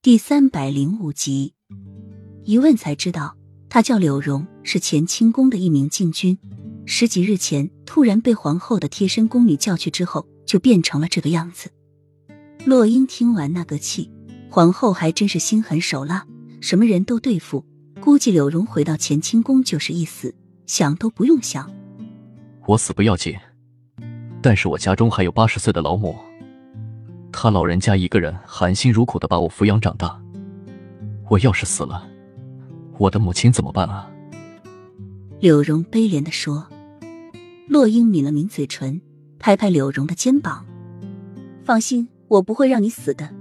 第三百零五集，一问才知道，他叫柳荣，是乾清宫的一名禁军。十几日前突然被皇后的贴身宫女叫去之后，就变成了这个样子。洛英听完那个气，皇后还真是心狠手辣，什么人都对付。估计柳荣回到乾清宫就是一死，想都不用想。我死不要紧，但是我家中还有八十岁的老母。他老人家一个人含辛茹苦的把我抚养长大，我要是死了，我的母亲怎么办啊？柳荣悲怜的说。洛英抿了抿嘴唇，拍拍柳荣的肩膀：“放心，我不会让你死的。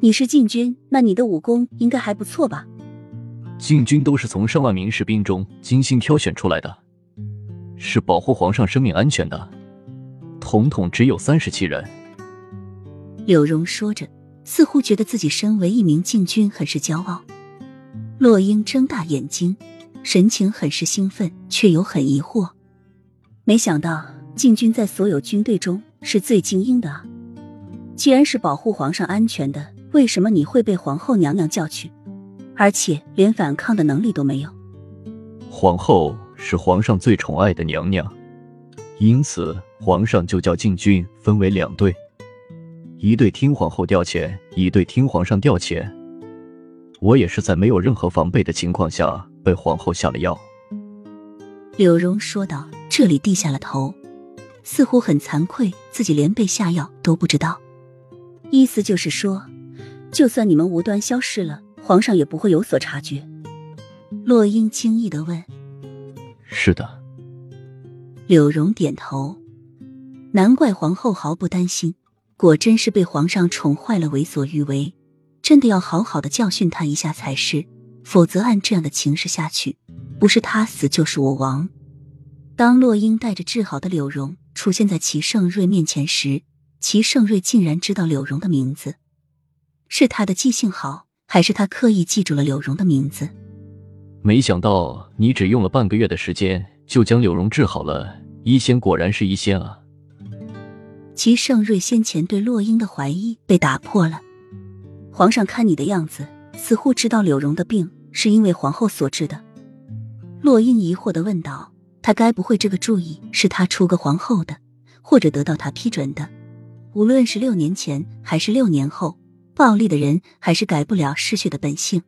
你是禁军，那你的武功应该还不错吧？”禁军都是从上万名士兵中精心挑选出来的，是保护皇上生命安全的，统统只有三十七人。柳荣说着，似乎觉得自己身为一名禁军很是骄傲。洛英睁大眼睛，神情很是兴奋，却又很疑惑。没想到禁军在所有军队中是最精英的啊！既然是保护皇上安全的，为什么你会被皇后娘娘叫去，而且连反抗的能力都没有？皇后是皇上最宠爱的娘娘，因此皇上就叫禁军分为两队。一对听皇后调遣，一对听皇上调遣。我也是在没有任何防备的情况下被皇后下了药。柳荣说道，这里低下了头，似乎很惭愧，自己连被下药都不知道。意思就是说，就算你们无端消失了，皇上也不会有所察觉。洛英惊异的问：“是的。”柳荣点头。难怪皇后毫不担心。果真是被皇上宠坏了，为所欲为，真的要好好的教训他一下才是。否则按这样的情势下去，不是他死就是我亡。当洛英带着治好的柳荣出现在齐盛瑞面前时，齐盛瑞竟然知道柳荣的名字，是他的记性好，还是他刻意记住了柳荣的名字？没想到你只用了半个月的时间就将柳荣治好了，医仙果然是医仙啊！齐盛瑞先前对洛英的怀疑被打破了。皇上看你的样子，似乎知道柳荣的病是因为皇后所致的。洛英疑惑的问道：“他该不会这个主意是他出个皇后的，或者得到他批准的？无论是六年前还是六年后，暴力的人还是改不了嗜血的本性。”